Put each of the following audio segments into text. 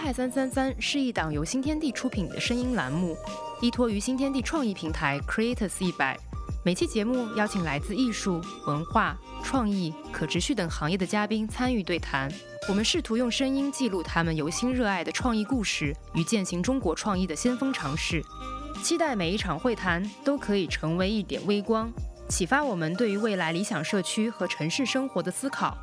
淮海三三三是一档由新天地出品的声音栏目，依托于新天地创意平台 Creators 一百。每期节目邀请来自艺术、文化、创意、可持续等行业的嘉宾参与对谈。我们试图用声音记录他们由心热爱的创意故事与践行中国创意的先锋尝试。期待每一场会谈都可以成为一点微光，启发我们对于未来理想社区和城市生活的思考。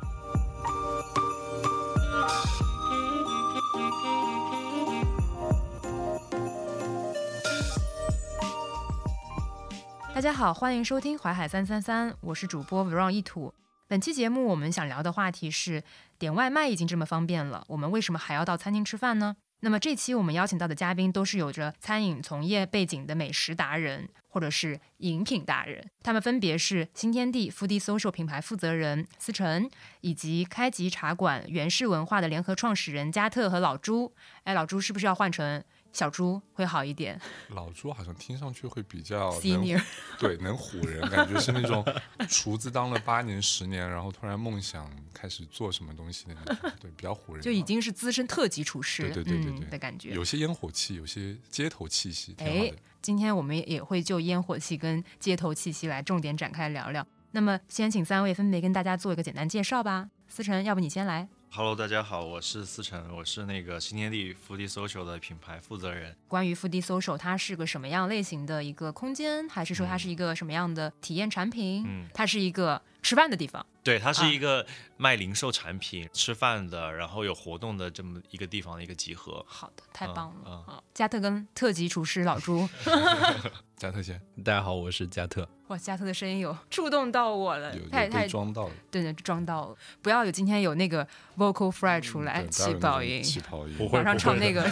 大家好，欢迎收听淮海三三三，我是主播 Vron 一土。本期节目我们想聊的话题是：点外卖已经这么方便了，我们为什么还要到餐厅吃饭呢？那么这期我们邀请到的嘉宾都是有着餐饮从业背景的美食达人，或者是饮品达人。他们分别是新天地 Food Social 品牌负责人思成，以及开吉茶馆原氏文化的联合创始人加特和老朱。哎，老朱是不是要换成？小猪会好一点，老猪好像听上去会比较 senior，对，能唬人，感觉是那种厨子当了八年十年，然后突然梦想开始做什么东西的那种，对，比较唬人，就已经是资深特级厨师，对对对对的感觉，有些烟火气，有些街头气息。哎，今天我们也会就烟火气跟街头气息来重点展开聊聊。那么，先请三位分别跟大家做一个简单介绍吧。思成，要不你先来。Hello，大家好，我是思成，我是那个新天地 Foodie Social 的品牌负责人。关于 Foodie Social，它是个什么样类型的一个空间，还是说它是一个什么样的体验产品？嗯，它是一个吃饭的地方。对，它是一个卖零售产品、吃饭的，然后有活动的这么一个地方的一个集合。好的，太棒了。好，加特跟特级厨师老朱。加特先，大家好，我是加特。哇，加特的声音有触动到我了，太太装到了，对对，装到了。不要有今天有那个 vocal fry 出来，气泡音，气泡音，马上唱那个，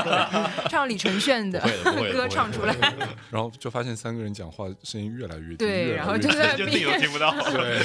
唱李承铉的歌唱出来。然后就发现三个人讲话声音越来越低，对，然后就在就自己都听不到，对，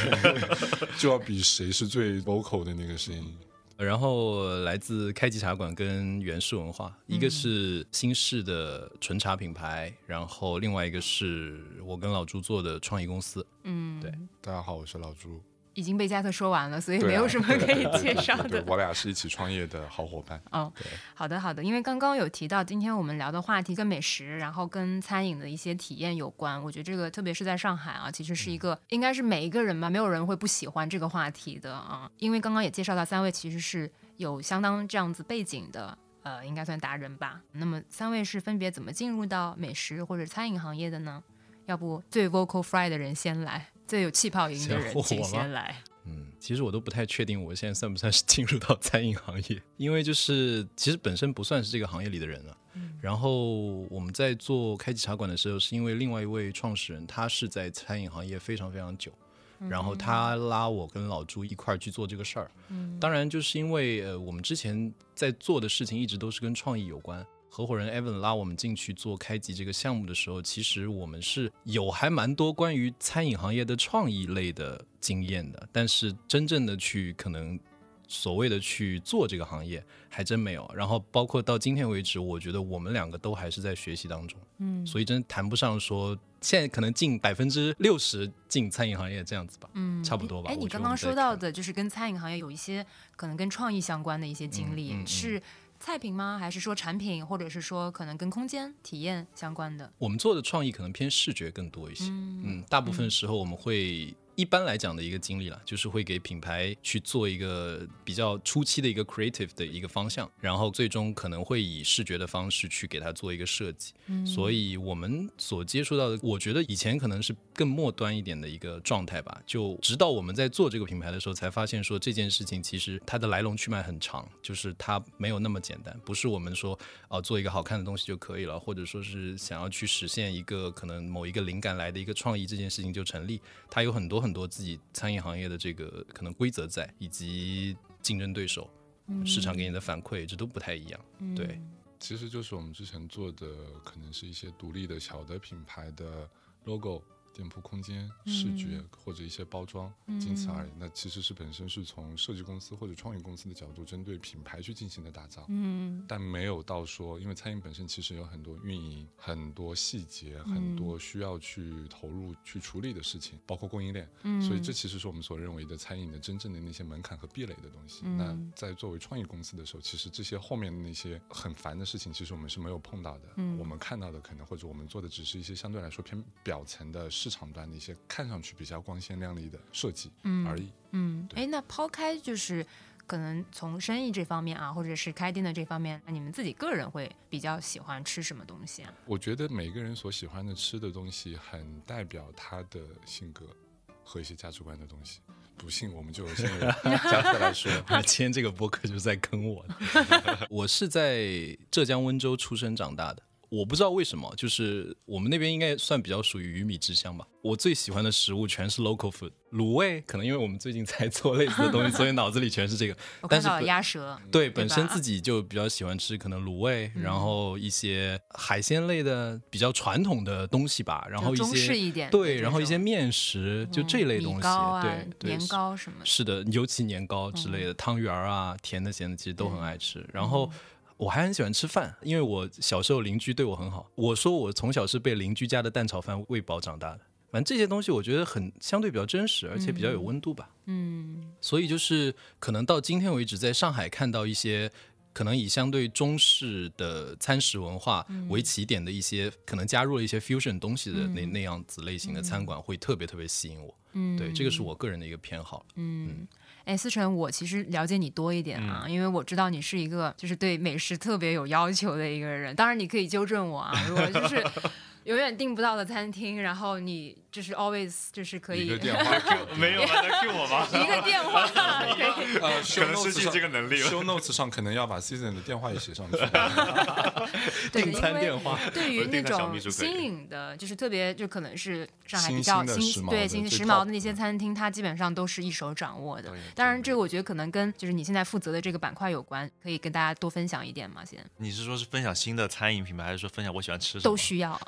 就要比谁是最 vocal 的那个声音。然后来自开吉茶馆跟原氏文化，一个是新式的纯茶品牌，然后另外一个是我跟老朱做的创意公司。嗯，对，大家好，我是老朱。已经被加特说完了，所以没有什么可以介绍的。我俩是一起创业的好伙伴。哦，好的好的，因为刚刚有提到，今天我们聊的。话题跟美食，然后跟餐饮的。一些体验有关。我觉得这个特别是在上海啊，其实是一个应该是每一个人吧，没有人会不喜欢这个话题的。啊。因为刚刚也介绍到三位其实是有相当这样子背景的，呃，应该算达人吧。那么三位是分别怎么进入到美食或者餐饮行业的。呢？要不最 vocal fry 的。人先来。最有气泡音的人，请先来。嗯，其实我都不太确定，我现在算不算是进入到餐饮行业？因为就是其实本身不算是这个行业里的人了。嗯。然后我们在做开启茶馆的时候，是因为另外一位创始人，他是在餐饮行业非常非常久，然后他拉我跟老朱一块儿去做这个事儿。嗯。当然，就是因为呃，我们之前在做的事情一直都是跟创意有关。合伙人 Evan 拉我们进去做开集这个项目的时候，其实我们是有还蛮多关于餐饮行业的创意类的经验的，但是真正的去可能所谓的去做这个行业还真没有。然后包括到今天为止，我觉得我们两个都还是在学习当中，嗯，所以真谈不上说现在可能近百分之六十进餐饮行业这样子吧，嗯，差不多吧。哎，你刚刚说到的就是跟餐饮行业有一些可能跟创意相关的一些经历是。菜品吗？还是说产品，或者是说可能跟空间体验相关的？我们做的创意可能偏视觉更多一些。嗯，大部分时候我们会。一般来讲的一个经历了，就是会给品牌去做一个比较初期的一个 creative 的一个方向，然后最终可能会以视觉的方式去给它做一个设计。嗯，所以我们所接触到的，我觉得以前可能是更末端一点的一个状态吧。就直到我们在做这个品牌的时候，才发现说这件事情其实它的来龙去脉很长，就是它没有那么简单，不是我们说啊做一个好看的东西就可以了，或者说是想要去实现一个可能某一个灵感来的一个创意这件事情就成立。它有很多很。很多自己餐饮行业的这个可能规则在，以及竞争对手、市场给你的反馈，这都不太一样。对，其实就是我们之前做的，可能是一些独立的小的品牌的 logo 店铺空间、视觉或者一些包装，仅此而已。那其实是本身是从设计公司或者创意公司的角度，针对品牌去进行的打造。嗯，但没有到说，因为餐饮本身其实有很多运营、很多细节、很多需要去投入去处理的事情，包括供应链。嗯，所以这其实是我们所认为的餐饮的真正的那些门槛和壁垒的东西。那在作为创意公司的时候，其实这些后面的那些很烦的事情，其实我们是没有碰到的。嗯，我们看到的可能或者我们做的只是一些相对来说偏表层的市场端的一些看上去比较光鲜亮丽的设计而已。嗯，哎，那抛开就是可能从生意这方面啊，或者是开店的这方面，那你们自己个人会比较喜欢吃什么东西啊？我觉得每个人所喜欢的吃的东西，很代表他的性格和一些价值观的东西。不信，我们就先 由加特来说。今天这个播客就是在坑我。我是在浙江温州出生长大的。我不知道为什么，就是我们那边应该算比较属于鱼米之乡吧。我最喜欢的食物全是 local food，卤味可能因为我们最近在做类似的东西，所以脑子里全是这个。但是鸭舌。对，本身自己就比较喜欢吃可能卤味，然后一些海鲜类的比较传统的东西吧，然后一些对，然后一些面食，就这类东西，对，年糕什么。是的，尤其年糕之类的，汤圆啊，甜的咸的，其实都很爱吃。然后。我还很喜欢吃饭，因为我小时候邻居对我很好。我说我从小是被邻居家的蛋炒饭喂饱长大的。反正这些东西我觉得很相对比较真实，而且比较有温度吧。嗯，所以就是可能到今天为止，在上海看到一些可能以相对中式的餐食文化为起点的一些，可能加入了一些 fusion 东西的那那样子类型的餐馆，会特别特别吸引我。嗯，对，这个是我个人的一个偏好。嗯。哎，思成，我其实了解你多一点啊，因为我知道你是一个就是对美食特别有要求的一个人。当然，你可以纠正我啊，如果就是 永远订不到的餐厅，然后你。就是 always 就是可以一个电话 没有 在 Q 我吗？一个电话 呃，可能失去这个能力了。Show notes 上可能要把 season 的电话也写上去。订餐电话。对于那种新颖的，就是特别就可能是上海比较新对新时髦的那些餐厅，它基本上都是一手掌握的。当然，这个我觉得可能跟就是你现在负责的这个板块有关，可以跟大家多分享一点吗？先。你是说是分享新的餐饮品牌，还是说分享我喜欢吃什么？都需要。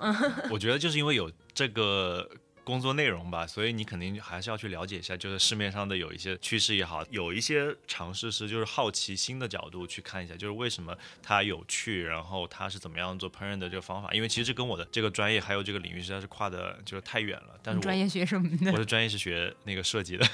我觉得就是因为有这个。工作内容吧，所以你肯定还是要去了解一下，就是市面上的有一些趋势也好，有一些尝试是就是好奇心的角度去看一下，就是为什么它有趣，然后它是怎么样做烹饪的这个方法。因为其实这跟我的这个专业还有这个领域实在是跨的就是太远了。但是专业学什么的？我的专业是学那个设计的。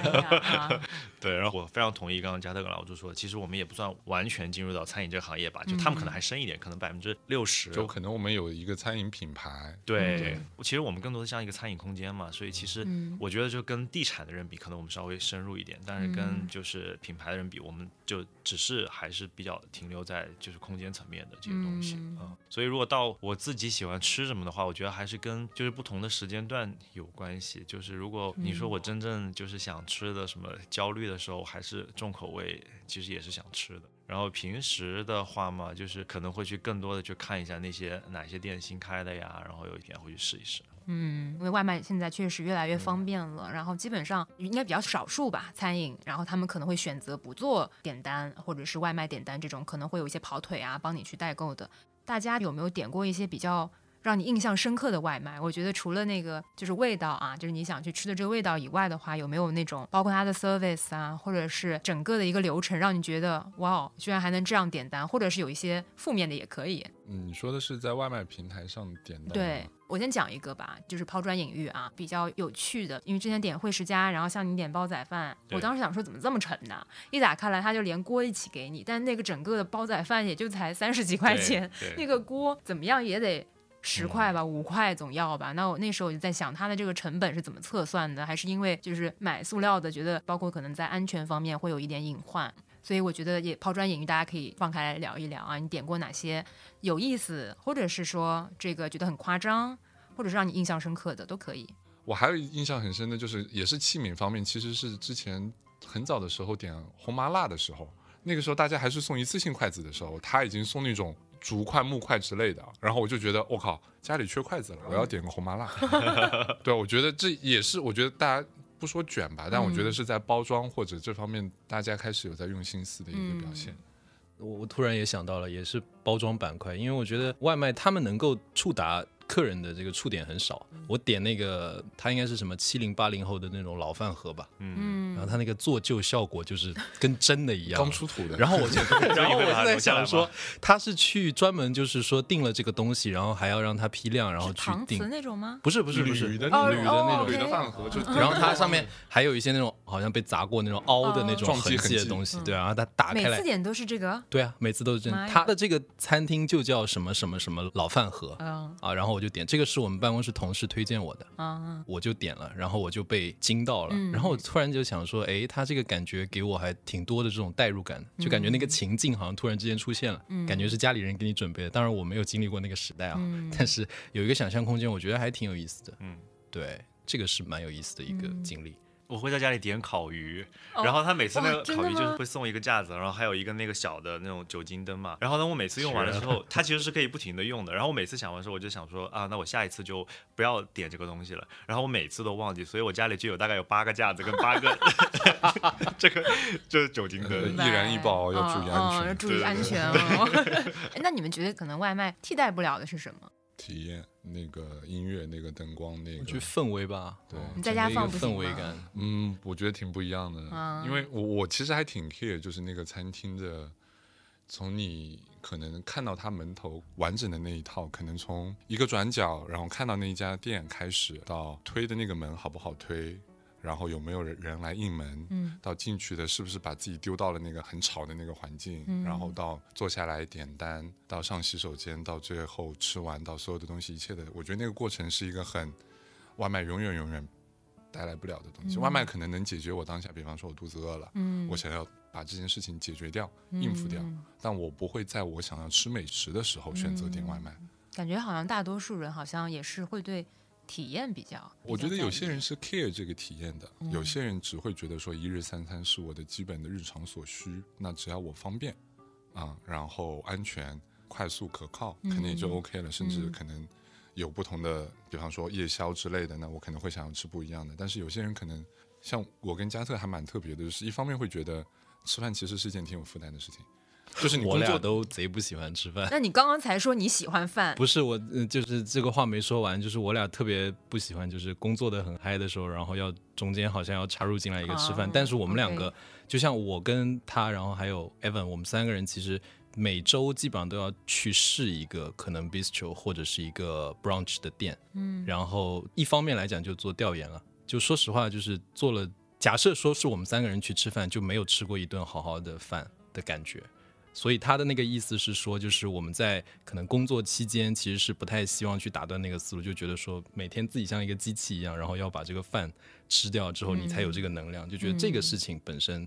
对，然后我非常同意刚刚加特跟老朱说的，其实我们也不算完全进入到餐饮这个行业吧，就他们可能还深一点，可能百分之六十。就可能我们有一个餐饮品牌。对，其实我们更多的像一个。餐饮空间嘛，所以其实我觉得就跟地产的人比，可能我们稍微深入一点，但是跟就是品牌的人比，我们就只是还是比较停留在就是空间层面的这些东西啊。所以如果到我自己喜欢吃什么的话，我觉得还是跟就是不同的时间段有关系。就是如果你说我真正就是想吃的什么焦虑的时候，还是重口味，其实也是想吃的。然后平时的话嘛，就是可能会去更多的去看一下那些哪些店新开的呀，然后有一天会去试一试。嗯，因为外卖现在确实越来越方便了，然后基本上应该比较少数吧，餐饮，然后他们可能会选择不做点单或者是外卖点单这种，可能会有一些跑腿啊，帮你去代购的。大家有没有点过一些比较？让你印象深刻的外卖，我觉得除了那个就是味道啊，就是你想去吃的这个味道以外的话，有没有那种包括它的 service 啊，或者是整个的一个流程，让你觉得哇，居然还能这样点单，或者是有一些负面的也可以。嗯，你说的是在外卖平台上点单？对我先讲一个吧，就是抛砖引玉啊，比较有趣的，因为之前点惠食家，然后像你点煲仔饭，我当时想说怎么这么沉呢？一打开来，它就连锅一起给你，但那个整个的煲仔饭也就才三十几块钱，那个锅怎么样也得。十块吧，五块总要吧。那我那时候我就在想，它的这个成本是怎么测算的？还是因为就是买塑料的，觉得包括可能在安全方面会有一点隐患，所以我觉得也抛砖引玉，大家可以放开来聊一聊啊。你点过哪些有意思，或者是说这个觉得很夸张，或者是让你印象深刻的都可以。我还有印象很深的就是，也是器皿方面，其实是之前很早的时候点红麻辣的时候，那个时候大家还是送一次性筷子的时候，他已经送那种。竹筷、木筷之类的，然后我就觉得我靠，家里缺筷子了，我要点个红麻辣。对，我觉得这也是，我觉得大家不说卷吧，但我觉得是在包装或者这方面，大家开始有在用心思的一个表现。我我突然也想到了，也是包装板块，因为我觉得外卖他们能够触达。客人的这个触点很少。我点那个，他应该是什么七零八零后的那种老饭盒吧，嗯，然后他那个做旧效果就是跟真的一样，刚出土的。然后我就，然后我就在想说，他是去专门就是说订了这个东西，然后还要让他批量，然后去订。那种吗？不是不是不是。铝的铝的那种。铝的饭盒，就然后它上面还有一些那种好像被砸过那种凹的那种痕迹。的东西，对啊，他打开来，每次点都是这个，对啊，每次都是这。他的这个餐厅就叫什么什么什么老饭盒，啊，然后我就点这个是我们办公室同事推荐我的，啊，我就点了，然后我就被惊到了，然后我突然就想说，哎，他这个感觉给我还挺多的这种代入感，就感觉那个情境好像突然之间出现了，感觉是家里人给你准备的，当然我没有经历过那个时代啊，但是有一个想象空间，我觉得还挺有意思的，嗯，对，这个是蛮有意思的一个经历。我会在家里点烤鱼，然后他每次那个烤鱼就是会送一个架子，然后还有一个那个小的那种酒精灯嘛。然后呢，我每次用完了之后，它其实是可以不停的用的。然后我每次想完之后，我就想说啊，那我下一次就不要点这个东西了。然后我每次都忘记，所以我家里就有大概有八个架子跟八个 这个就是酒精灯，易燃易爆，要注意安全，要注意安全哦。那你们觉得可能外卖替代不了的是什么？体验那个音乐，那个灯光，那个就氛围吧。对，你在家放氛围感。嗯，我觉得挺不一样的。因为我我其实还挺 care，就是那个餐厅的，从你可能看到它门头完整的那一套，可能从一个转角，然后看到那一家店开始，到推的那个门好不好推。然后有没有人人来应门？嗯，到进去的是不是把自己丢到了那个很吵的那个环境？嗯，然后到坐下来点单，到上洗手间，到最后吃完，到所有的东西，一切的，我觉得那个过程是一个很外卖永远永远带来不了的东西。外卖可能能解决我当下，比方说我肚子饿了，嗯，我想要把这件事情解决掉，应付掉，但我不会在我想要吃美食的时候选择点外卖。感觉好像大多数人好像也是会对。体验比较，我觉得有些人是 care 这个体验的，有些人只会觉得说一日三餐是我的基本的日常所需，那只要我方便啊，然后安全、快速、可靠，肯定也就 OK 了。甚至可能有不同的，比方说夜宵之类的，那我可能会想要吃不一样的。但是有些人可能像我跟加特还蛮特别的，就是一方面会觉得吃饭其实是件挺有负担的事情。就是我俩都贼不喜欢吃饭。那你刚刚才说你喜欢饭？不是我，就是这个话没说完。就是我俩特别不喜欢，就是工作的很嗨的时候，然后要中间好像要插入进来一个吃饭。但是我们两个，就像我跟他，然后还有 Evan，我们三个人其实每周基本上都要去试一个可能 bistro 或者是一个 brunch 的店。嗯。然后一方面来讲就做调研了，就说实话，就是做了。假设说是我们三个人去吃饭，就没有吃过一顿好好的饭的感觉。所以他的那个意思是说，就是我们在可能工作期间，其实是不太希望去打断那个思路，就觉得说每天自己像一个机器一样，然后要把这个饭吃掉之后，你才有这个能量，就觉得这个事情本身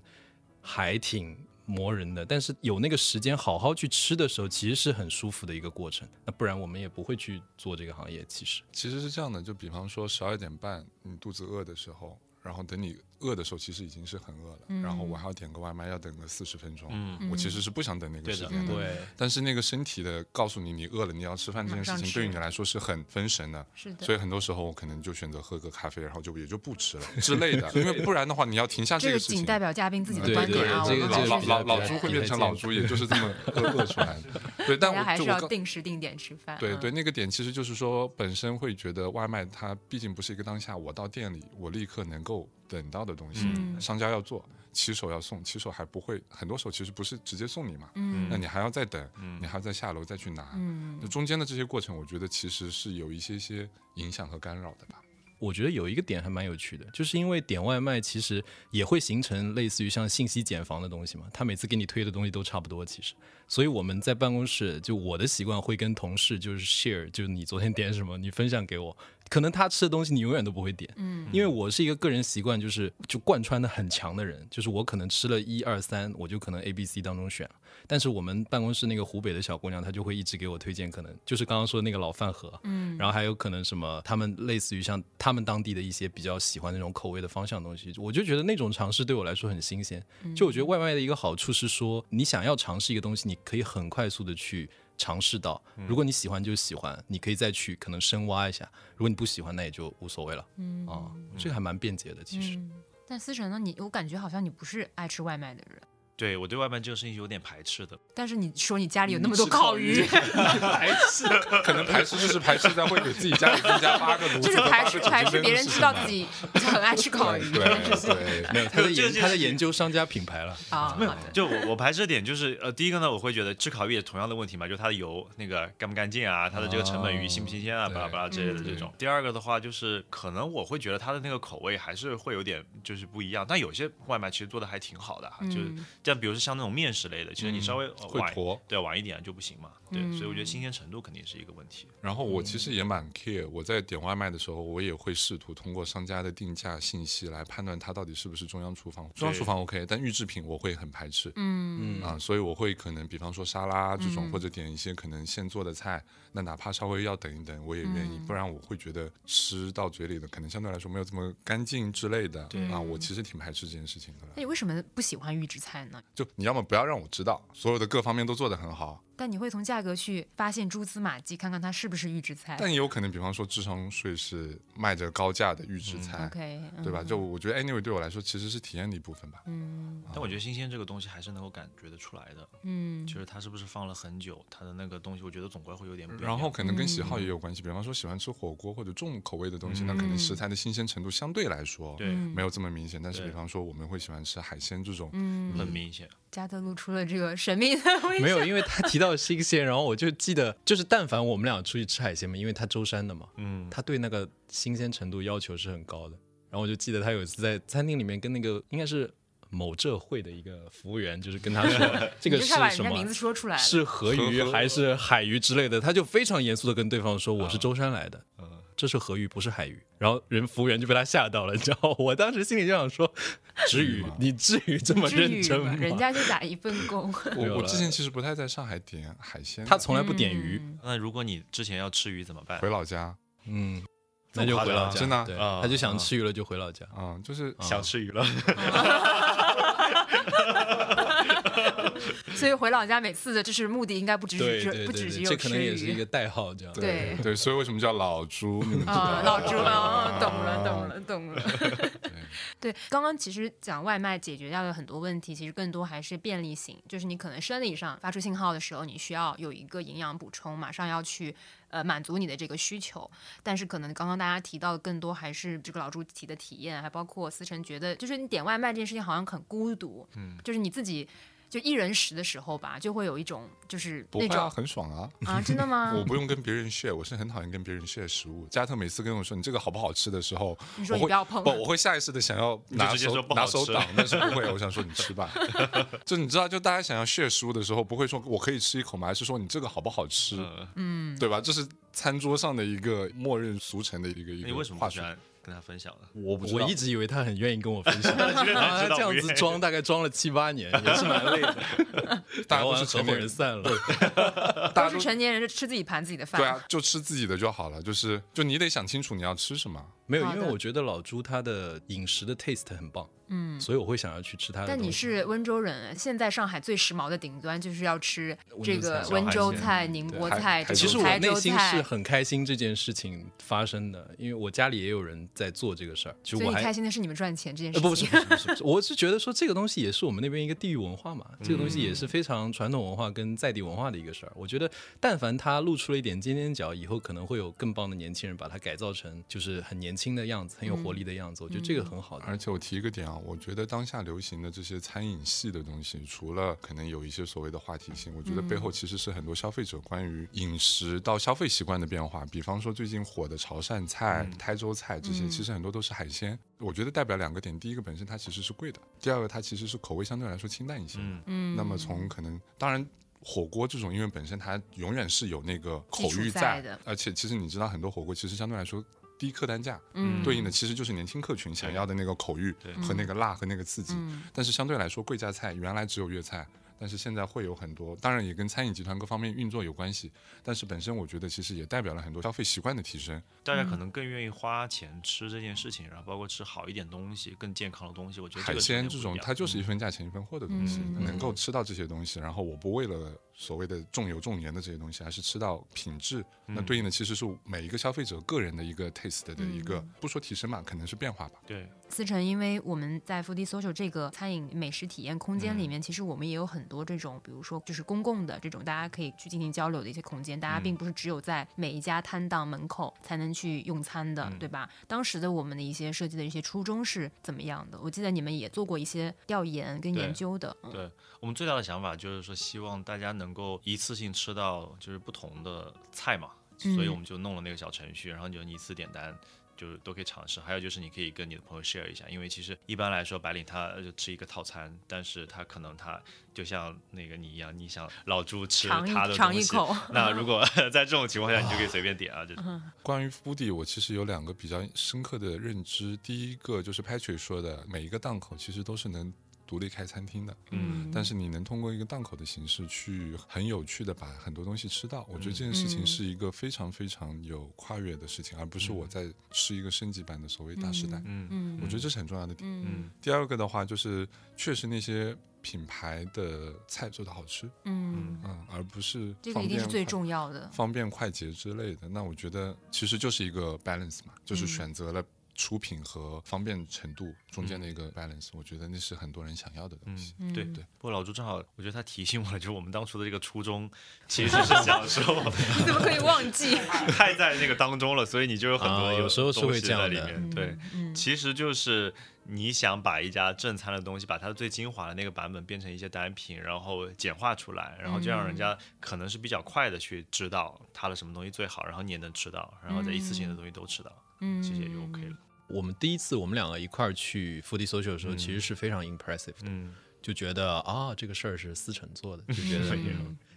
还挺磨人的。但是有那个时间好好去吃的时候，其实是很舒服的一个过程。那不然我们也不会去做这个行业。其实其实是这样的，就比方说十二点半你肚子饿的时候。然后等你饿的时候，其实已经是很饿了。然后我还要点个外卖，要等个四十分钟。我其实是不想等那个时间的。对。但是那个身体的告诉你你饿了，你要吃饭这件事情，对于你来说是很分神的。是的。所以很多时候我可能就选择喝个咖啡，然后就也就不吃了之类的。因为不然的话，你要停下这个事情。仅代表嘉宾自己的观点啊。老老老朱会变成老朱，也就是这么 饿饿出来的。对，但我还是要定时定点吃饭。对对，那个点其实就是说，本身会觉得外卖它毕竟不是一个当下，我到店里我立刻能够。等到的东西，商家要做，骑手要送，骑手还不会，很多时候其实不是直接送你嘛，嗯。那你还要再等，你还要再下楼再去拿，那中间的这些过程，我觉得其实是有一些些影响和干扰的吧。我觉得有一个点还蛮有趣的，就是因为点外卖其实也会形成类似于像信息茧房的东西嘛，他每次给你推的东西都差不多，其实，所以我们在办公室，就我的习惯会跟同事就是 share，就是你昨天点什么，你分享给我。可能他吃的东西你永远都不会点，嗯，因为我是一个个人习惯就是就贯穿的很强的人，就是我可能吃了一二三，我就可能 A B C 当中选。但是我们办公室那个湖北的小姑娘，她就会一直给我推荐，可能就是刚刚说的那个老饭盒，嗯，然后还有可能什么他们类似于像他们当地的一些比较喜欢那种口味的方向东西，我就觉得那种尝试对我来说很新鲜。就我觉得外卖的一个好处是说，你想要尝试一个东西，你可以很快速的去。尝试到，如果你喜欢就喜欢，你可以再去可能深挖一下。如果你不喜欢，那也就无所谓了。嗯这个还蛮便捷的，其实。但思成呢？你我感觉好像你不是爱吃外卖的人。对我对外卖这个事情有点排斥的。但是你说你家里有那么多烤鱼，排斥，可能排斥就是排斥在会给自己家里增加八个炉子，就是排斥排斥别人知道自己很爱吃烤鱼。对 对，没有他在研他在研究商家品牌了啊。没有，就我我排斥点就是呃，第一个呢，我会觉得吃烤鱼也同样的问题嘛，就是它的油那个干不干净啊，它的这个成本鱼新不新鲜啊，巴拉巴拉之类的这种。第二个的话就是可能我会觉得它的那个口味还是会有点就是不一样，但有些外卖其实做的还挺好的，就是像比如说像那种面食类的，其实你稍微晚对晚一点就不行嘛。对，所以我觉得新鲜程度肯定是一个问题。然后我其实也蛮 care，我在点外卖的时候，我也会试图通过商家的定价信息来判断它到底是不是中央厨房。中央厨房 OK，但预制品我会很排斥。嗯嗯啊，所以我会可能比方说沙拉这种，或者点一些可能现做的菜，那哪怕稍微要等一等，我也愿意。不然我会觉得吃到嘴里的可能相对来说没有这么干净之类的。啊，我其实挺排斥这件事情的。那你为什么不喜欢预制菜呢？就你要么不要让我知道，所有的各方面都做得很好。但你会从价格去发现蛛丝马迹，看看它是不是预制菜。但也有可能，比方说智商税是卖着高价的预制菜，OK，对吧？就我觉得，anyway，对我来说其实是体验的一部分吧。嗯，但我觉得新鲜这个东西还是能够感觉得出来的。嗯，就是它是不是放了很久，它的那个东西，我觉得总归会有点。然后可能跟喜好也有关系，比方说喜欢吃火锅或者重口味的东西，那可能食材的新鲜程度相对来说对没有这么明显。但是比方说我们会喜欢吃海鲜这种，嗯，很明显。加特露出了这个神秘的 微笑。没有，因为他提到新鲜，然后我就记得，就是但凡我们俩出去吃海鲜嘛，因为他舟山的嘛，嗯，他对那个新鲜程度要求是很高的。然后我就记得他有一次在餐厅里面跟那个应该是某浙会的一个服务员，就是跟他说 这个是什么名字说出来，是河鱼还是海鱼之类的，他就非常严肃的跟对方说我是舟山来的。这是河鱼，不是海鱼。然后人服务员就被他吓到了，你知道我当时心里就想说：“至于你至于这么认真吗？人家就打一份工。我我之前其实不太在上海点海鲜，他从来不点鱼。那如果你之前要吃鱼怎么办？回老家。嗯，那就回老家。真的，他就想吃鱼了，就回老家。嗯，就是想吃鱼了。所以回老家每次的就是目的应该不只是不只只有这可能也是一个代号这样。对对，所以为什么叫老朱？啊，老朱啊，懂了懂了懂了。对，刚刚其实讲外卖解决掉的很多问题，其实更多还是便利性，就是你可能生理上发出信号的时候，你需要有一个营养补充，马上要去呃满足你的这个需求。但是可能刚刚大家提到的更多还是这个老朱提的体验，还包括思成觉得，就是你点外卖这件事情好像很孤独，嗯，就是你自己。就一人食的时候吧，就会有一种就是那种很爽啊啊！真的吗？我不用跟别人 share，我是很讨厌跟别人 share 食物。加特每次跟我说你这个好不好吃的时候，你说你不要碰，不，我会下意识的想要拿手拿手挡，但是不会，我想说你吃吧。就你知道，就大家想要 share 食物的时候，不会说我可以吃一口吗？还是说你这个好不好吃？嗯，对吧？这是餐桌上的一个默认俗成的一个一个话术。跟他分享了，我不我一直以为他很愿意跟我分享，他这样子装大概装了七八年，也是蛮累的。大家都是成年人散了，都是成年人，就吃自己盘自己的饭。对啊，就吃自己的就好了。就是就你得想清楚你要吃什么。没有，因为我觉得老朱他的饮食的 taste 很棒。嗯，所以我会想要去吃它的。但你是温州人，现在上海最时髦的顶端就是要吃这个温州菜、宁波菜。其实我内心是很开心这件事情发生的，因为我家里也有人在做这个事儿。所以开心的是你们赚钱这件事。不不是不是不是，我是觉得说这个东西也是我们那边一个地域文化嘛，这个东西也是非常传统文化跟在地文化的一个事儿。我觉得但凡它露出了一点尖尖角，以后可能会有更棒的年轻人把它改造成就是很年轻的样子，很有活力的样子。我觉得这个很好的。而且我提一个点啊，我觉得当下。流行的这些餐饮系的东西，除了可能有一些所谓的话题性，我觉得背后其实是很多消费者关于饮食到消费习惯的变化。比方说最近火的潮汕菜、台州菜这些，其实很多都是海鲜。我觉得代表两个点：第一个，本身它其实是贵的；第二个，它其实是口味相对来说清淡一些。嗯，那么从可能当然火锅这种，因为本身它永远是有那个口欲在的，而且其实你知道，很多火锅其实相对来说。低客单价，嗯，对应的其实就是年轻客群想要的那个口欲和那个辣和那个刺激，但是相对来说贵价菜原来只有粤菜。但是现在会有很多，当然也跟餐饮集团各方面运作有关系。但是本身我觉得其实也代表了很多消费习惯的提升，大家可能更愿意花钱吃这件事情，然后包括吃好一点东西、更健康的东西。我觉得海鲜这种它就是一分价钱一分货的东西，能够吃到这些东西，然后我不为了所谓的重油重盐的这些东西，而是吃到品质，那对应的其实是每一个消费者个人的一个 taste 的一个，不说提升嘛，可能是变化吧。对。思成，因为我们在 Foodie Social 这个餐饮美食体验空间里面，其实我们也有很多这种，比如说就是公共的这种大家可以去进行交流的一些空间。大家并不是只有在每一家摊档门口才能去用餐的，对吧？当时的我们的一些设计的一些初衷是怎么样的？我记得你们也做过一些调研跟研究的。对我们最大的想法就是说，希望大家能够一次性吃到就是不同的菜嘛，所以我们就弄了那个小程序，然后就一次点单。就是都可以尝试，还有就是你可以跟你的朋友 share 一下，因为其实一般来说白领他就吃一个套餐，但是他可能他就像那个你一样，你想老朱吃他的东西，那如果 在这种情况下，你就可以随便点啊。就关于 foodie，我其实有两个比较深刻的认知，第一个就是 Patrick 说的，每一个档口其实都是能。独立开餐厅的，嗯，但是你能通过一个档口的形式去很有趣的把很多东西吃到，我觉得这件事情是一个非常非常有跨越的事情，而不是我在吃一个升级版的所谓大时代，嗯。嗯，我觉得这是很重要的点。嗯，第二个的话就是确实那些品牌的菜做的好吃，嗯。嗯，而不是这个一定是最重要的，方便快捷之类的。那我觉得其实就是一个 balance 嘛，就是选择了。出品和方便程度中间的一个 balance，我觉得那是很多人想要的东西。对对。不过老朱正好，我觉得他提醒我了，就是我们当初的这个初衷其实是想说，你怎么可以忘记？太在那个当中了，所以你就有很多有时候是会这样里面。对，其实就是你想把一家正餐的东西，把它的最精华的那个版本变成一些单品，然后简化出来，然后就让人家可能是比较快的去知道它的什么东西最好，然后你也能吃到，然后再一次性的东西都吃到。嗯，其实也就 OK 了。我们第一次我们两个一块儿去 Foodie Social 的时候，其实是非常 impressive 的，就觉得啊，这个事儿是思成做的，就觉 得。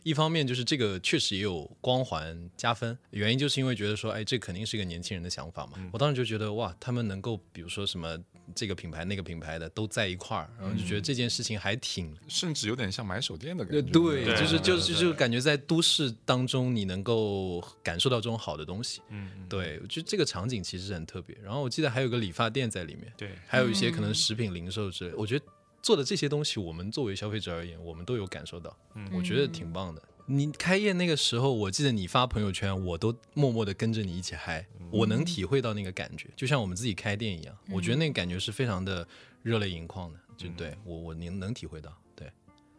一方面就是这个确实也有光环加分，原因就是因为觉得说，哎，这肯定是一个年轻人的想法嘛。我当时就觉得哇，他们能够比如说什么这个品牌那个品牌的都在一块儿，然后就觉得这件事情还挺，甚至有点像买手店的感觉。对，就是就是就感觉在都市当中你能够感受到这种好的东西。嗯，对，我觉得这个场景其实很特别。然后我记得还有个理发店在里面，对，还有一些可能食品零售之类。我觉得。做的这些东西，我们作为消费者而言，我们都有感受到，嗯，我觉得挺棒的。你开业那个时候，我记得你发朋友圈，我都默默的跟着你一起嗨，我能体会到那个感觉，就像我们自己开店一样，我觉得那个感觉是非常的热泪盈眶的，就对我我能能体会到。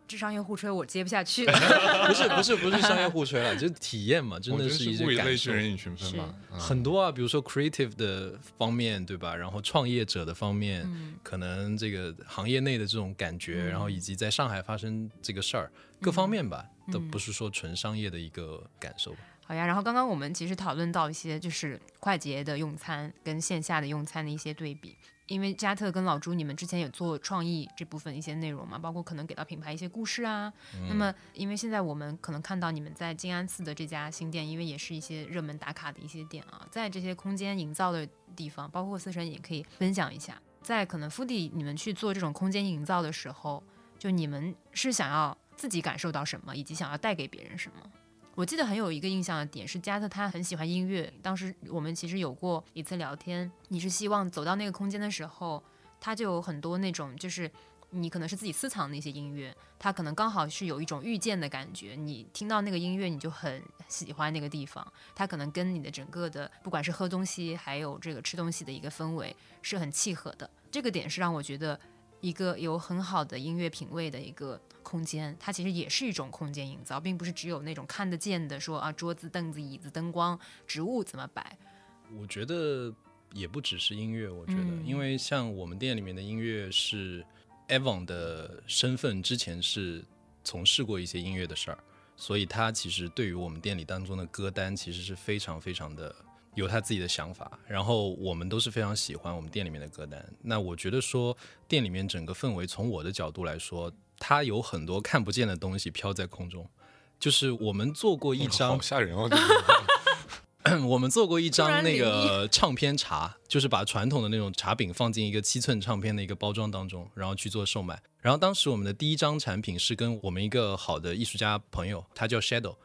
智商业互吹我接不下去，不是不是不是商业互吹了，就是体验嘛，真的是一些感受。人以群分嘛，很多啊，比如说 creative 的方面，对吧？然后创业者的方面，可能这个行业内的这种感觉，然后以及在上海发生这个事儿，各方面吧，都不是说纯商业的一个感受。好呀，然后刚刚我们其实讨论到一些就是快捷的用餐跟线下的用餐的一些对比。因为加特跟老朱，你们之前也做创意这部分一些内容嘛，包括可能给到品牌一些故事啊。那么，因为现在我们可能看到你们在静安寺的这家新店，因为也是一些热门打卡的一些点啊，在这些空间营造的地方，包括思辰也可以分享一下，在可能 Foodie 你们去做这种空间营造的时候，就你们是想要自己感受到什么，以及想要带给别人什么？我记得很有一个印象的点是，加特他很喜欢音乐。当时我们其实有过一次聊天，你是希望走到那个空间的时候，他就有很多那种，就是你可能是自己私藏的一些音乐，他可能刚好是有一种遇见的感觉。你听到那个音乐，你就很喜欢那个地方，它可能跟你的整个的不管是喝东西还有这个吃东西的一个氛围是很契合的。这个点是让我觉得一个有很好的音乐品味的一个。空间，它其实也是一种空间营造，并不是只有那种看得见的，说啊，桌子、凳子、椅子、灯光、植物怎么摆。我觉得也不只是音乐，我觉得，因为像我们店里面的音乐是 Evan 的身份，之前是从事过一些音乐的事儿，所以他其实对于我们店里当中的歌单，其实是非常非常的有他自己的想法。然后我们都是非常喜欢我们店里面的歌单。那我觉得说店里面整个氛围，从我的角度来说。它有很多看不见的东西飘在空中，就是我们做过一张，好吓人哦！我们做过一张那个唱片茶，就是把传统的那种茶饼放进一个七寸唱片的一个包装当中，然后去做售卖。然后当时我们的第一张产品是跟我们一个好的艺术家朋友，他叫 Shadow。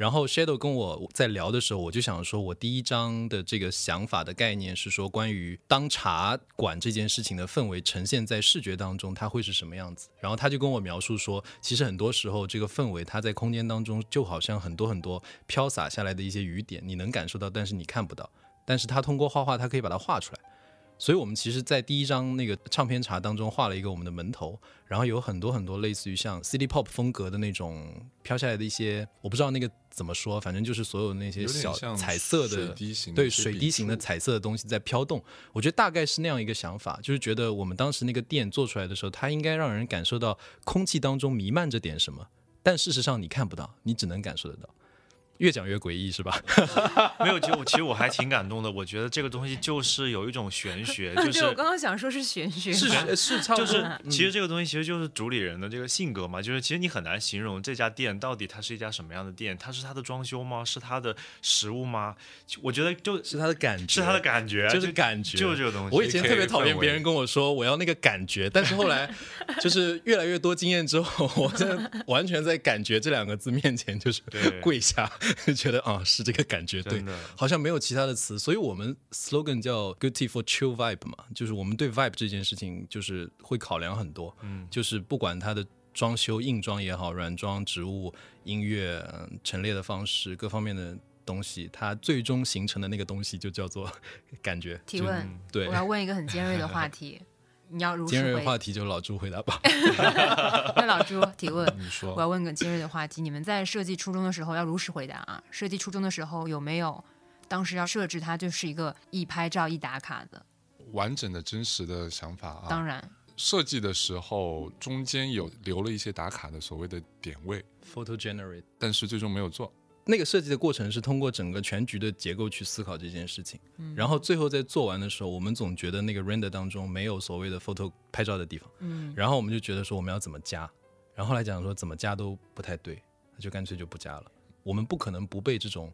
然后 Shadow 跟我在聊的时候，我就想说，我第一章的这个想法的概念是说，关于当茶馆这件事情的氛围呈现在视觉当中，它会是什么样子。然后他就跟我描述说，其实很多时候这个氛围它在空间当中就好像很多很多飘洒下来的一些雨点，你能感受到，但是你看不到。但是他通过画画，他可以把它画出来。所以我们其实，在第一张那个唱片茶当中画了一个我们的门头，然后有很多很多类似于像 City Pop 风格的那种飘下来的一些，我不知道那个怎么说，反正就是所有那些小彩色的对水滴型的彩色的东西在飘动。我觉得大概是那样一个想法，就是觉得我们当时那个店做出来的时候，它应该让人感受到空气当中弥漫着点什么。但事实上你看不到，你只能感受得到。越讲越诡异是吧？没有，其实我其实我还挺感动的。我觉得这个东西就是有一种玄学，就是我刚刚想说是玄学，是是，就是其实这个东西其实就是主理人的这个性格嘛。就是其实你很难形容这家店到底它是一家什么样的店，它是它的装修吗？是它的食物吗？我觉得就是它的感觉，是它的感觉，就是感觉，就是这个东西。我以前特别讨厌别人跟我说我要那个感觉，但是后来就是越来越多经验之后，我现在完全在感觉这两个字面前就是跪下。觉得啊，是这个感觉，对，好像没有其他的词，所以我们 slogan 叫 Good Tea for Chill Vibe 嘛，就是我们对 vibe 这件事情就是会考量很多，嗯，就是不管它的装修硬装也好，软装、植物、音乐、陈列的方式，各方面的东西，它最终形成的那个东西就叫做 感觉。提问，对，我要问一个很尖锐的话题。你要如尖锐话题就老朱回答吧。那老朱提问，你说，我要问个尖锐的话题。你们在设计初中的时候要如实回答啊。设计初中的时候有没有当时要设置它就是一个一拍照一打卡的完整的真实的想法啊？当然，设计的时候中间有留了一些打卡的所谓的点位，photo generate，但是最终没有做。那个设计的过程是通过整个全局的结构去思考这件事情，然后最后在做完的时候，我们总觉得那个 render 当中没有所谓的 photo 拍照的地方，嗯，然后我们就觉得说我们要怎么加，然后来讲说怎么加都不太对，那就干脆就不加了。我们不可能不被这种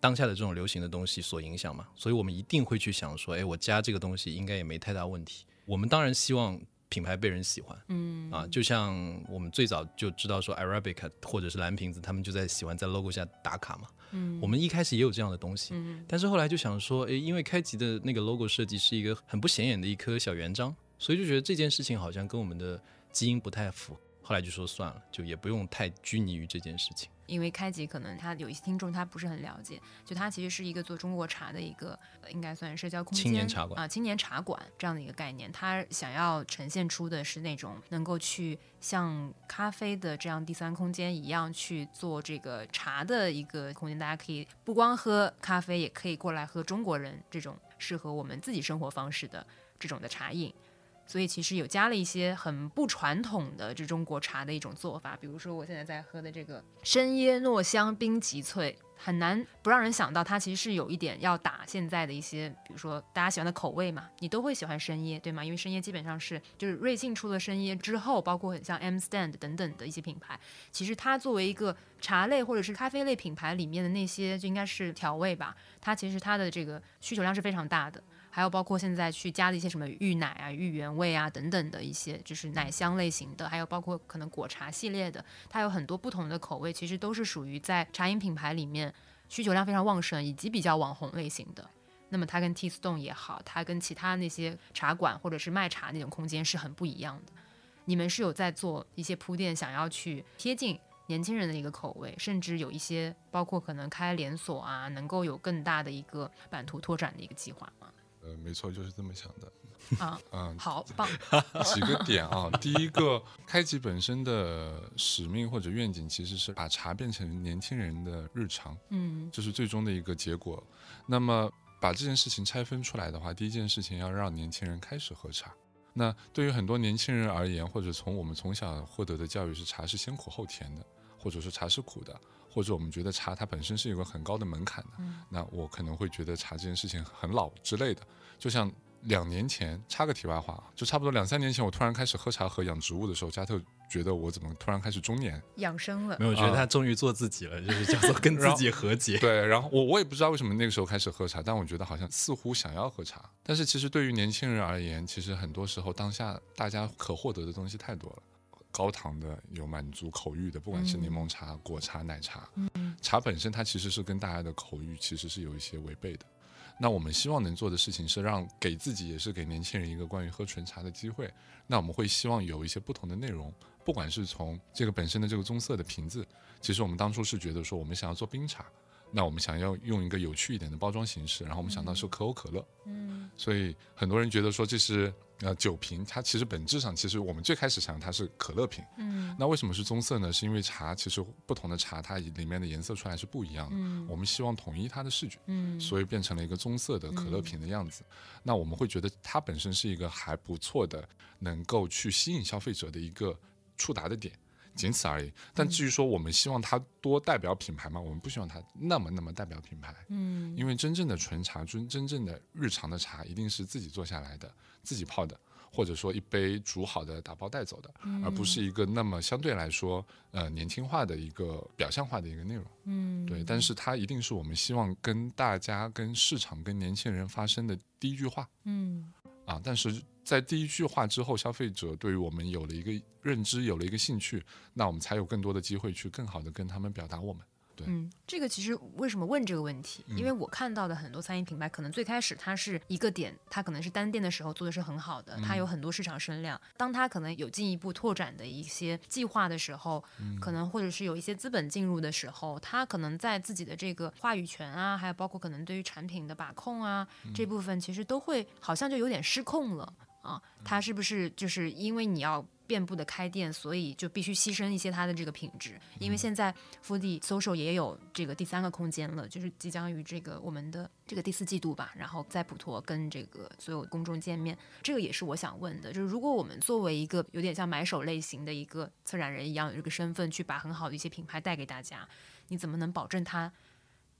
当下的这种流行的东西所影响嘛，所以我们一定会去想说，哎，我加这个东西应该也没太大问题。我们当然希望。品牌被人喜欢，嗯。啊，就像我们最早就知道说，Arabica 或者是蓝瓶子，他们就在喜欢在 logo 下打卡嘛，嗯，我们一开始也有这样的东西，嗯，但是后来就想说，诶，因为开吉的那个 logo 设计是一个很不显眼的一颗小圆章，所以就觉得这件事情好像跟我们的基因不太符，后来就说算了，就也不用太拘泥于这件事情。因为开集可能他有一些听众他不是很了解，就他其实是一个做中国茶的一个，应该算社交空间青年茶馆啊，青年茶馆这样的一个概念。他想要呈现出的是那种能够去像咖啡的这样第三空间一样去做这个茶的一个空间，大家可以不光喝咖啡，也可以过来喝中国人这种适合我们自己生活方式的这种的茶饮。所以其实有加了一些很不传统的这中国茶的一种做法，比如说我现在在喝的这个深椰糯香冰极萃，很难不让人想到它其实是有一点要打现在的一些，比如说大家喜欢的口味嘛，你都会喜欢深椰，对吗？因为深椰基本上是就是瑞幸出了深椰之后，包括很像 M Stand 等等的一些品牌，其实它作为一个茶类或者是咖啡类品牌里面的那些就应该是调味吧，它其实它的这个需求量是非常大的。还有包括现在去加的一些什么芋奶啊、芋原味啊等等的一些，就是奶香类型的，还有包括可能果茶系列的，它有很多不同的口味，其实都是属于在茶饮品牌里面需求量非常旺盛以及比较网红类型的。那么它跟 Tea Stone 也好，它跟其他那些茶馆或者是卖茶那种空间是很不一样的。你们是有在做一些铺垫，想要去贴近年轻人的一个口味，甚至有一些包括可能开连锁啊，能够有更大的一个版图拓展的一个计划吗？呃，没错，就是这么想的。啊，嗯，好棒。几个点啊，第一个，开启本身的使命或者愿景其实是把茶变成年轻人的日常，嗯，这是最终的一个结果。那么把这件事情拆分出来的话，第一件事情要让年轻人开始喝茶。那对于很多年轻人而言，或者从我们从小获得的教育是茶是先苦后甜的，或者说茶是苦的。或者我们觉得茶它本身是有个很高的门槛的，那我可能会觉得茶这件事情很老之类的。就像两年前，插个题外话，就差不多两三年前，我突然开始喝茶和养植物的时候，加特觉得我怎么突然开始中年养生了？没有，觉得他终于做自己了，就是叫做跟自己和解。对，然后我我也不知道为什么那个时候开始喝茶，但我觉得好像似乎想要喝茶。但是其实对于年轻人而言，其实很多时候当下大家可获得的东西太多了。高糖的有满足口欲的，不管是柠檬茶、果茶、奶茶，茶本身它其实是跟大家的口欲其实是有一些违背的。那我们希望能做的事情是让给自己也是给年轻人一个关于喝纯茶的机会。那我们会希望有一些不同的内容，不管是从这个本身的这个棕色的瓶子，其实我们当初是觉得说我们想要做冰茶。那我们想要用一个有趣一点的包装形式，然后我们想到是可口可乐，嗯，所以很多人觉得说这是呃酒瓶，它其实本质上其实我们最开始想它是可乐瓶，嗯，那为什么是棕色呢？是因为茶其实不同的茶它里面的颜色出来是不一样的，嗯我们希望统一它的视觉，嗯所以变成了一个棕色的可乐瓶的样子。那我们会觉得它本身是一个还不错的，能够去吸引消费者的一个触达的点。仅此而已。但至于说我们希望它多代表品牌吗？我们不希望它那么那么代表品牌。嗯因为真正的纯茶，真真正的日常的茶，一定是自己做下来的，自己泡的，或者说一杯煮好的打包带走的，而不是一个那么相对来说呃年轻化的一个表象化的一个内容。嗯，对，但是它一定是我们希望跟大家、跟市场、跟年轻人发生的第一句话嗯啊。但是在第一句话之后，消费者对于我们有了一个认知，有了一个兴趣，那我们才有更多的机会去更好的跟他们表达我们。对嗯，这个其实为什么问这个问题？因为我看到的很多餐饮品牌，可能最开始它是一个点，它可能是单店的时候做的是很好的，它有很多市场声量。当它可能有进一步拓展的一些计划的时候，可能或者是有一些资本进入的时候，它可能在自己的这个话语权啊，还有包括可能对于产品的把控啊、这部分，其实都会好像就有点失控了啊。它是不是就是因为你要？遍布的开店，所以就必须牺牲一些它的这个品质，因为现在 Foodie Social 也有这个第三个空间了，就是即将于这个我们的这个第四季度吧，然后在普陀跟这个所有公众见面，这个也是我想问的，就是如果我们作为一个有点像买手类型的一个策展人一样有这个身份，去把很好的一些品牌带给大家，你怎么能保证它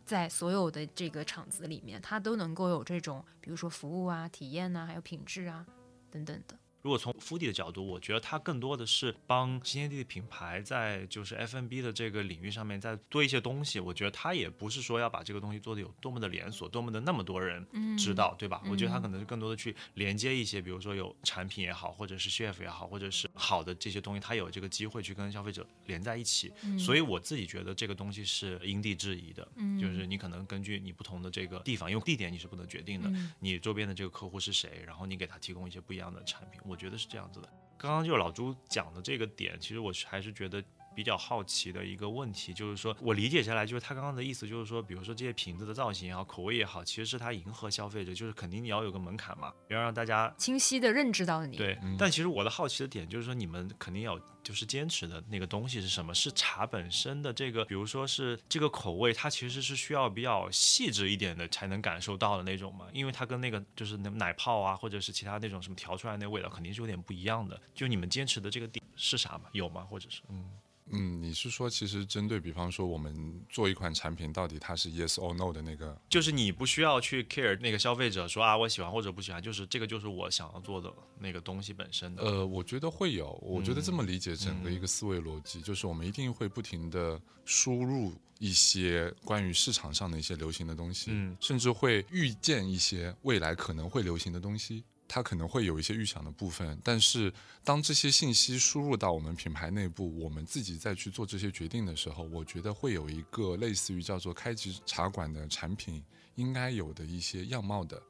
在所有的这个场子里面，它都能够有这种，比如说服务啊、体验啊，还有品质啊等等的。如果从 foodie 的角度，我觉得它更多的是帮新天地的品牌在就是 F&B 的这个领域上面再多一些东西。我觉得它也不是说要把这个东西做的有多么的连锁，多么的那么多人知道，对吧？我觉得它可能是更多的去连接一些，比如说有产品也好，或者是 chef 也好，或者是好的这些东西，它有这个机会去跟消费者连在一起。所以我自己觉得这个东西是因地制宜的，就是你可能根据你不同的这个地方，因为地点你是不能决定的，你周边的这个客户是谁，然后你给他提供一些不一样的产品。我我觉得是这样子的。刚刚就是老朱讲的这个点，其实我还是觉得比较好奇的一个问题，就是说我理解下来，就是他刚刚的意思，就是说，比如说这些瓶子的造型也好，口味也好，其实是他迎合消费者，就是肯定你要有个门槛嘛，要让大家清晰的认知到你。对。但其实我的好奇的点就是说，你们肯定要就是坚持的那个东西是什么？是茶本身的这个，比如说是这个口味，它其实是需要比较细致一点的才能感受到的那种嘛，因为它跟那个就是那奶泡啊，或者是其他那种什么调出来那味道，肯定是有点不一样的。就你们坚持的这个点是啥嘛？有吗？或者是嗯。嗯，你是说其实针对比方说我们做一款产品，到底它是 yes or no 的那个？就是你不需要去 care 那个消费者说啊我喜欢或者不喜欢，就是这个就是我想要做的那个东西本身的。呃，我觉得会有，我觉得这么理解整个一个思维逻辑，就是我们一定会不停的输入一些关于市场上的一些流行的东西，嗯甚至会预见一些未来可能会流行的东西。它可能会有一些预想的部分，但是当这些信息输入到我们品牌内部，我们自己再去做这些决定的时候，我觉得会有一个类似于叫做开启茶馆的产品应该有的一些样貌的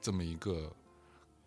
这么一个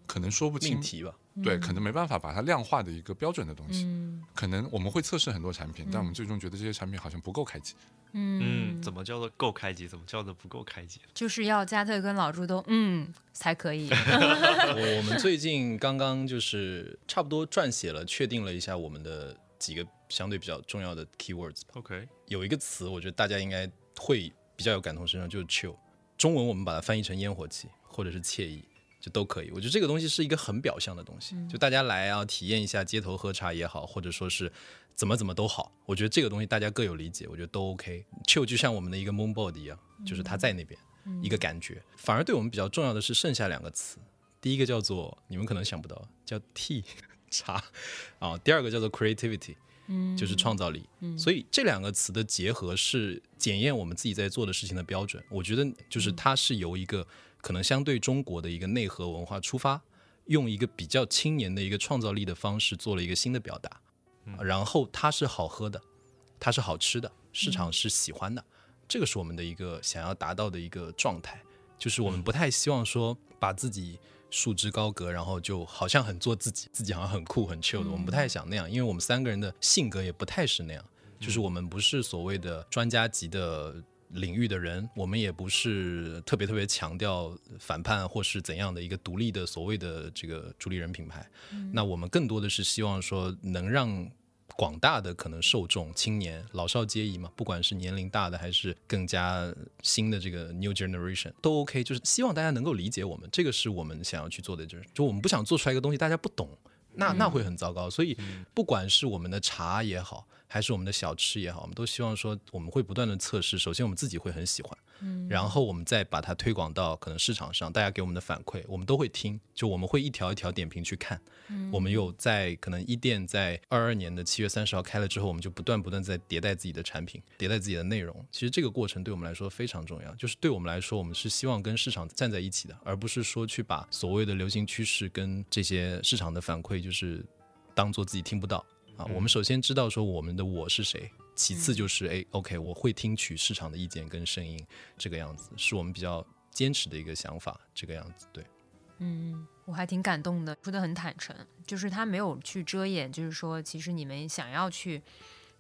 可能说不清命题吧。对，可能没办法把它量化的一个标准的东西。嗯可能我们会测试很多产品，但我们最终觉得这些产品好像不够开启。嗯，怎么叫做够开机？怎么叫做不够开机？就是要加特跟老朱都嗯才可以。我 我们最近刚刚就是差不多撰写了，确定了一下我们的几个相对比较重要的 keywords。OK，有一个词，我觉得大家应该会比较有感同身受，就是 chill。中文我们把它翻译成烟火气或者是惬意，就都可以。我觉得这个东西是一个很表象的东西，就大家来啊体验一下街头喝茶也好，或者说是怎么怎么都好。我觉得这个东西大家各有理解，我觉得都 OK。chill 就像我们的一个 moonboard 一样，就是它在那边、一个感觉。反而对我们比较重要的是剩下两个词，第一个叫做你们可能想不到，叫 tea 茶啊，第二个叫做 creativity。就是创造力。所以这两个词的结合是检验我们自己在做的事情的标准。我觉得就是它是由一个可能相对中国的一个内核文化出发，用一个比较青年的一个创造力的方式做了一个新的表达，然后它是好喝的，它是好吃的，市场是喜欢的，这个是我们的一个想要达到的一个状态。就是我们不太希望说把自己束之高阁，然后就好像很做自己，自己好像很酷很 chill 的，我们不太想那样，因为我们三个人的性格也不太是那样，就是我们不是所谓的专家级的领域的人，我们也不是特别特别强调反叛或是怎样的一个独立的所谓的这个主理人品牌。那我们更多的是希望说能让广大的可能受众、青年、老少皆宜嘛，不管是年龄大的还是更加新的这个 new generation 都 OK，就是希望大家能够理解我们，这个是我们想要去做的，就是就我们不想做出来一个东西大家不懂，那那会很糟糕。所以不管是我们的茶也好。还是我们的小吃也好，我们都希望说我们会不断的测试。首先我们自己会很喜欢，嗯，然后我们再把它推广到可能市场上，大家给我们的反馈，我们都会听。就我们会一条一条点评去看。嗯，我们有在可能一店在二二年的七月三十号开了之后，我们就不断不断在迭代自己的产品，迭代自己的内容。其实这个过程对我们来说非常重要。就是对我们来说，我们是希望跟市场站在一起的，而不是说去把所谓的流行趋势跟这些市场的反馈就是当做自己听不到。啊，我们首先知道说我们的我是谁，其次就是哎，OK，我会听取市场的意见跟声音，这个样子是我们比较坚持的一个想法，这个样子对。嗯，我还挺感动的，说的很坦诚，就是他没有去遮掩，就是说其实你们想要去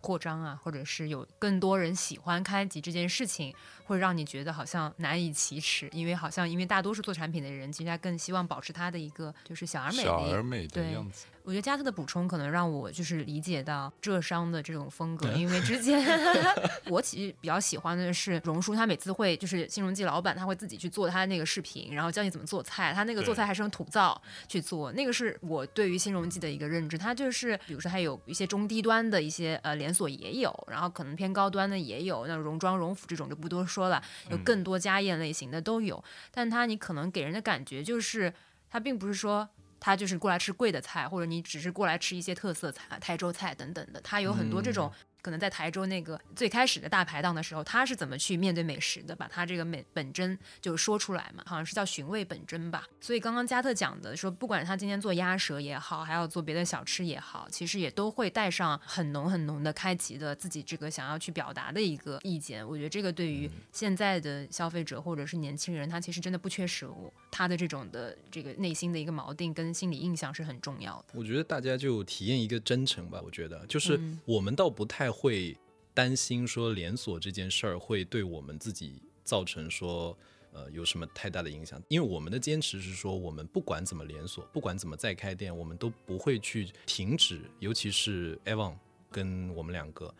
扩张啊，或者是有更多人喜欢开集这件事情。会让你觉得好像难以启齿，因为好像因为大多数做产品的人，其实他更希望保持他的一个就是小而美小而美的样子。我觉得加特的补充可能让我就是理解到浙商的这种风格，因为之前 我其实比较喜欢的是荣叔，他每次会就是新荣记老板，他会自己去做他那个视频，然后教你怎么做菜，他那个做菜还是很土灶去做，那个是我对于新荣记的一个认知。他就是比如说还有一些中低端的一些呃连锁也有，然后可能偏高端的也有，那荣庄荣府这种就不多说。说了，有更多家宴类型的都有，但他你可能给人的感觉就是，他并不是说他就是过来吃贵的菜，或者你只是过来吃一些特色菜、台州菜等等的，他有很多这种。可能在台州那个最开始的大排档的时候，他是怎么去面对美食的？把他这个美本真就说出来嘛，好像是叫寻味本真吧。所以刚刚加特讲的说，不管他今天做鸭舌也好，还要做别的小吃也好，其实也都会带上很浓很浓的开启的自己这个想要去表达的一个意见。我觉得这个对于现在的消费者或者是年轻人，他其实真的不缺食物，他的这种的这个内心的一个锚定跟心理印象是很重要的。我觉得大家就体验一个真诚吧。我觉得就是我们倒不太。会担心说连锁这件事儿会对我们自己造成说呃有什么太大的影响？因为我们的坚持是说，我们不管怎么连锁，不管怎么再开店，我们都不会去停止。尤其是 Evan 跟我们两个，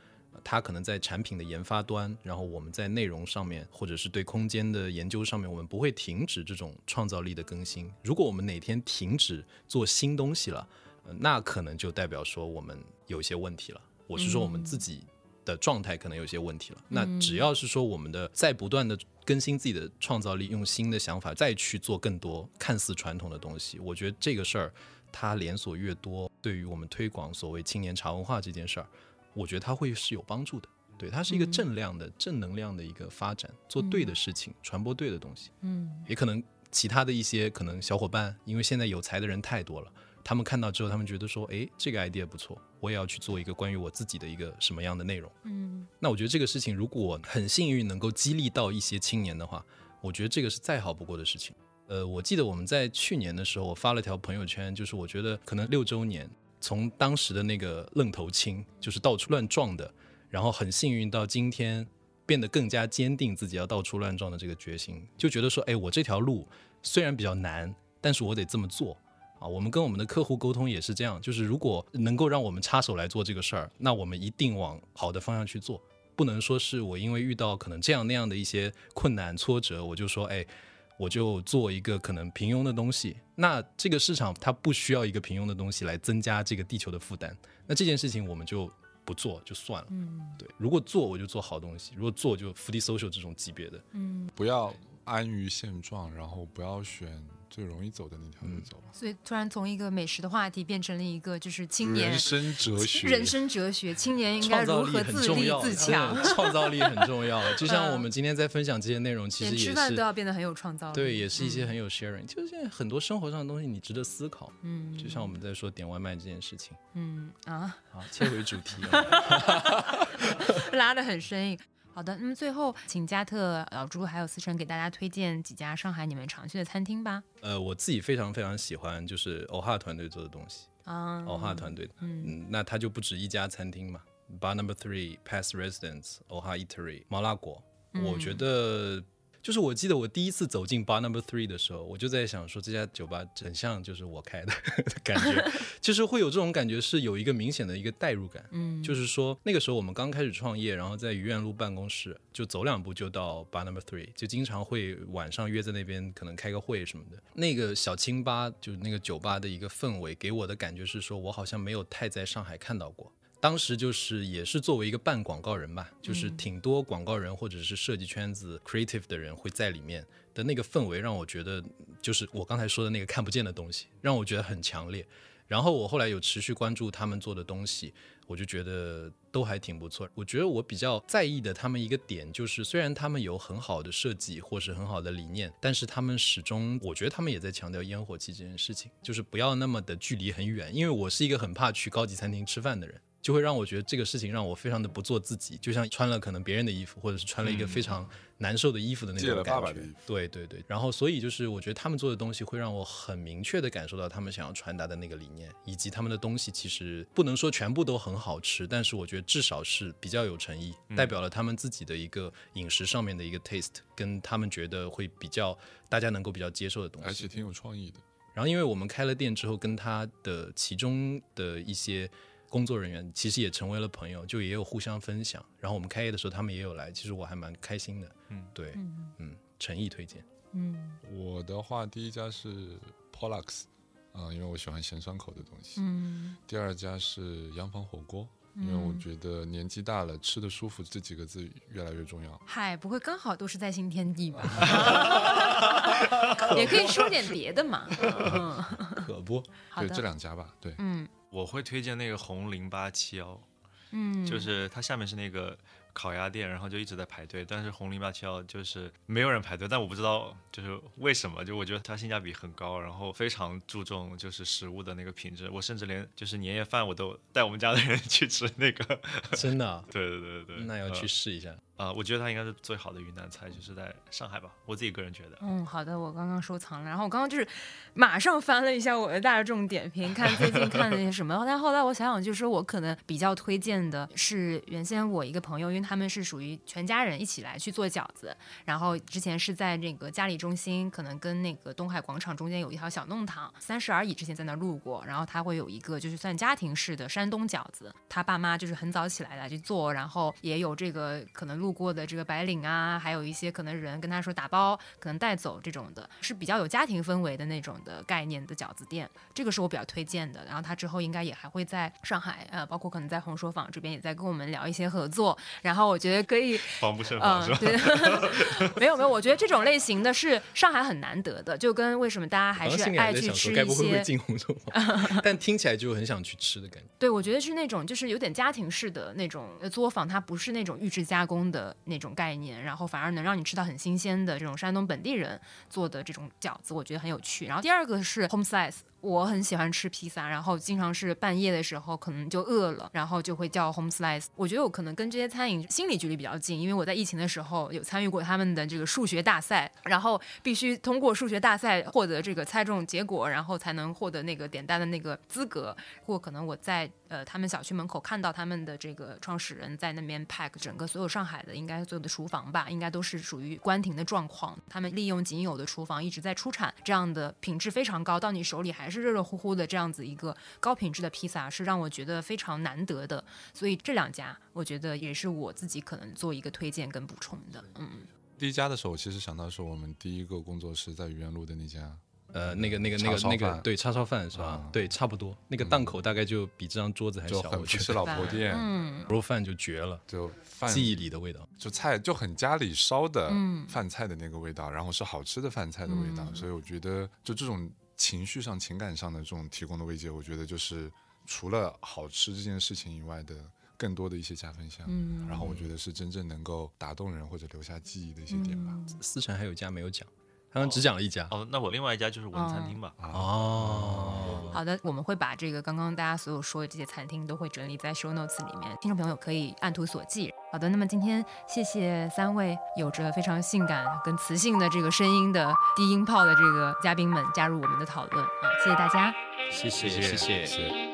他可能在产品的研发端，然后我们在内容上面，或者是对空间的研究上面，我们不会停止这种创造力的更新。如果我们哪天停止做新东西了，那可能就代表说我们有些问题了。我是说，我们自己的状态可能有些问题了。那只要是说，我们的在不断的更新自己的创造力，用新的想法再去做更多看似传统的东西，我觉得这个事儿它连锁越多，对于我们推广所谓青年茶文化这件事儿，我觉得它会是有帮助的。对，它是一个正量的、正能量的一个发展，做对的事情，传播对的东西。嗯，也可能其他的一些可能小伙伴，因为现在有才的人太多了。他们看到之后，他们觉得说：“哎，这个 idea 不错，我也要去做一个关于我自己的一个什么样的内容。”嗯，那我觉得这个事情如果很幸运能够激励到一些青年的话，我觉得这个是再好不过的事情。呃，我记得我们在去年的时候，我发了条朋友圈，就是我觉得可能六周年，从当时的那个愣头青，就是到处乱撞的，然后很幸运到今天变得更加坚定自己要到处乱撞的这个决心，就觉得说：“哎，我这条路虽然比较难，但是我得这么做。”啊，我们跟我们的客户沟通也是这样，就是如果能够让我们插手来做这个事儿，那我们一定往好的方向去做，不能说是我因为遇到可能这样那样的一些困难挫折，我就说，哎，我就做一个可能平庸的东西。那这个市场它不需要一个平庸的东西来增加这个地球的负担，那这件事情我们就不做就算了。嗯，对，如果做我就做好东西，如果做就 f o o social 这种级别的，嗯，不要安于现状，然后不要选。最容易走的那条路走吧。所以突然从一个美食的话题变成了一个就是青年人生哲学。人生哲学，青年应该如何自立自强？创造力很重要。就像我们今天在分享这些内容，其实也是吃饭都要变得很有创造力。对，也是一些很有 sharing。就是现在很多生活上的东西，你值得思考。嗯，就像我们在说点外卖这件事情。嗯啊，好，切回主题，拉得很生硬。好的，那么最后，请加特、老朱还有思成给大家推荐几家上海你们常去的餐厅吧。呃，我自己非常非常喜欢就是欧哈团队做的东西啊，欧哈团队的，嗯，那它就不止一家餐厅嘛，Bar Number Three、Past Residence、欧哈 Eatery、麻辣果，我觉得。就是我记得我第一次走进 Bar Number Three 的时候，我就在想说这家酒吧很像就是我开的 感觉，就是会有这种感觉，是有一个明显的一个代入感。嗯，就是说那个时候我们刚开始创业，然后在愚园路办公室，就走两步就到 Bar Number Three，就经常会晚上约在那边可能开个会什么的。那个小清吧就是那个酒吧的一个氛围，给我的感觉是说我好像没有太在上海看到过。当时就是也是作为一个半广告人吧，就是挺多广告人或者是设计圈子 creative 的人会在里面的那个氛围，让我觉得就是我刚才说的那个看不见的东西，让我觉得很强烈。然后我后来有持续关注他们做的东西，我就觉得都还挺不错。我觉得我比较在意的他们一个点就是，虽然他们有很好的设计或是很好的理念，但是他们始终，我觉得他们也在强调烟火气这件事情，就是不要那么的距离很远。因为我是一个很怕去高级餐厅吃饭的人。就会让我觉得这个事情让我非常的不做自己，就像穿了可能别人的衣服，或者是穿了一个非常难受的衣服的那种感觉。对对对，然后所以就是我觉得他们做的东西会让我很明确的感受到他们想要传达的那个理念，以及他们的东西其实不能说全部都很好吃，但是我觉得至少是比较有诚意，代表了他们自己的一个饮食上面的一个 taste，跟他们觉得会比较大家能够比较接受的东西，而且挺有创意的。然后因为我们开了店之后，跟他的其中的一些。工作人员其实也成为了朋友，就也有互相分享。然后我们开业的时候，他们也有来，其实我还蛮开心的。嗯，对，嗯，诚意推荐。嗯，我的话，第一家是 Polux，啊，因为我喜欢咸酸口的东西。嗯。第二家是洋房火锅，因为我觉得年纪大了，吃的舒服这几个字越来越重要。嗨，不会刚好都是在新天地吧？也可以说点别的嘛。可不，就这两家吧，对，嗯。我会推荐那个红零八七幺，嗯，就是它下面是那个烤鸭店，然后就一直在排队，但是红零八七幺就是没有人排队，但我不知道就是为什么，就我觉得它性价比很高，然后非常注重就是食物的那个品质，我甚至连就是年夜饭我都带我们家的人去吃那个，真的，对对对对，那要去试一下。啊，我觉得它应该是最好的云南菜，就是在上海吧，我自己个人觉得。嗯，好的，我刚刚收藏了，然后我刚刚就是马上翻了一下我的大众点评，看最近看了些什么。但后来我想想，就是我可能比较推荐的是原先我一个朋友，因为他们是属于全家人一起来去做饺子，然后之前是在那个嘉里中心，可能跟那个东海广场中间有一条小弄堂，三十而已之前在那路过，然后他会有一个就是算家庭式的山东饺子，他爸妈就是很早起来来去做，然后也有这个可能路。路过的这个白领啊，还有一些可能人跟他说打包，可能带走这种的，是比较有家庭氛围的那种的概念的饺子店，这个是我比较推荐的。然后他之后应该也还会在上海，呃，包括可能在红说坊这边也在跟我们聊一些合作。然后我觉得可以 防不胜防，是吧？没有没有，我觉得这种类型的是上海很难得的，就跟为什么大家还是爱去吃一些进红说坊，但听起来就很想去吃的感觉。对，我觉得是那种就是有点家庭式的那种作坊，它不是那种预制加工的。的那种概念，然后反而能让你吃到很新鲜的这种山东本地人做的这种饺子，我觉得很有趣。然后第二个是 home size。我很喜欢吃披萨，然后经常是半夜的时候可能就饿了，然后就会叫 home slice。我觉得我可能跟这些餐饮心理距离比较近，因为我在疫情的时候有参与过他们的这个数学大赛，然后必须通过数学大赛获得这个猜中结果，然后才能获得那个点单的那个资格。或可能我在呃他们小区门口看到他们的这个创始人在那边 pack 整个所有上海的应该所有的厨房吧，应该都是属于关停的状况。他们利用仅有的厨房一直在出产这样的品质非常高，到你手里还是。是热热乎乎的这样子一个高品质的披萨，是让我觉得非常难得的。所以这两家，我觉得也是我自己可能做一个推荐跟补充的。嗯，第一家的时候，其实想到是我们第一个工作室在愚园路的那家，呃，那个那个那个那个，对，叉烧饭是吧？对，差不多。那个档口大概就比这张桌子还小，很是老 婆店，嗯，肉饭就绝了，就记忆里的味道，就菜就很家里烧的饭菜的那个味道，然后是好吃的饭菜的味道，所以我觉得就这种。情绪上、情感上的这种提供的慰藉，我觉得就是除了好吃这件事情以外的更多的一些加分项。嗯，然后我觉得是真正能够打动人或者留下记忆的一些点吧。思成还有一家没有讲，刚刚只讲了一家。哦，那我另外一家就是文餐厅吧。哦，好的，我们会把这个刚刚大家所有说的这些餐厅都会整理在 show notes 里面，听众朋友可以按图索骥。好的，那么今天谢谢三位有着非常性感跟磁性的这个声音的低音炮的这个嘉宾们加入我们的讨论啊，谢谢大家，谢谢谢谢谢。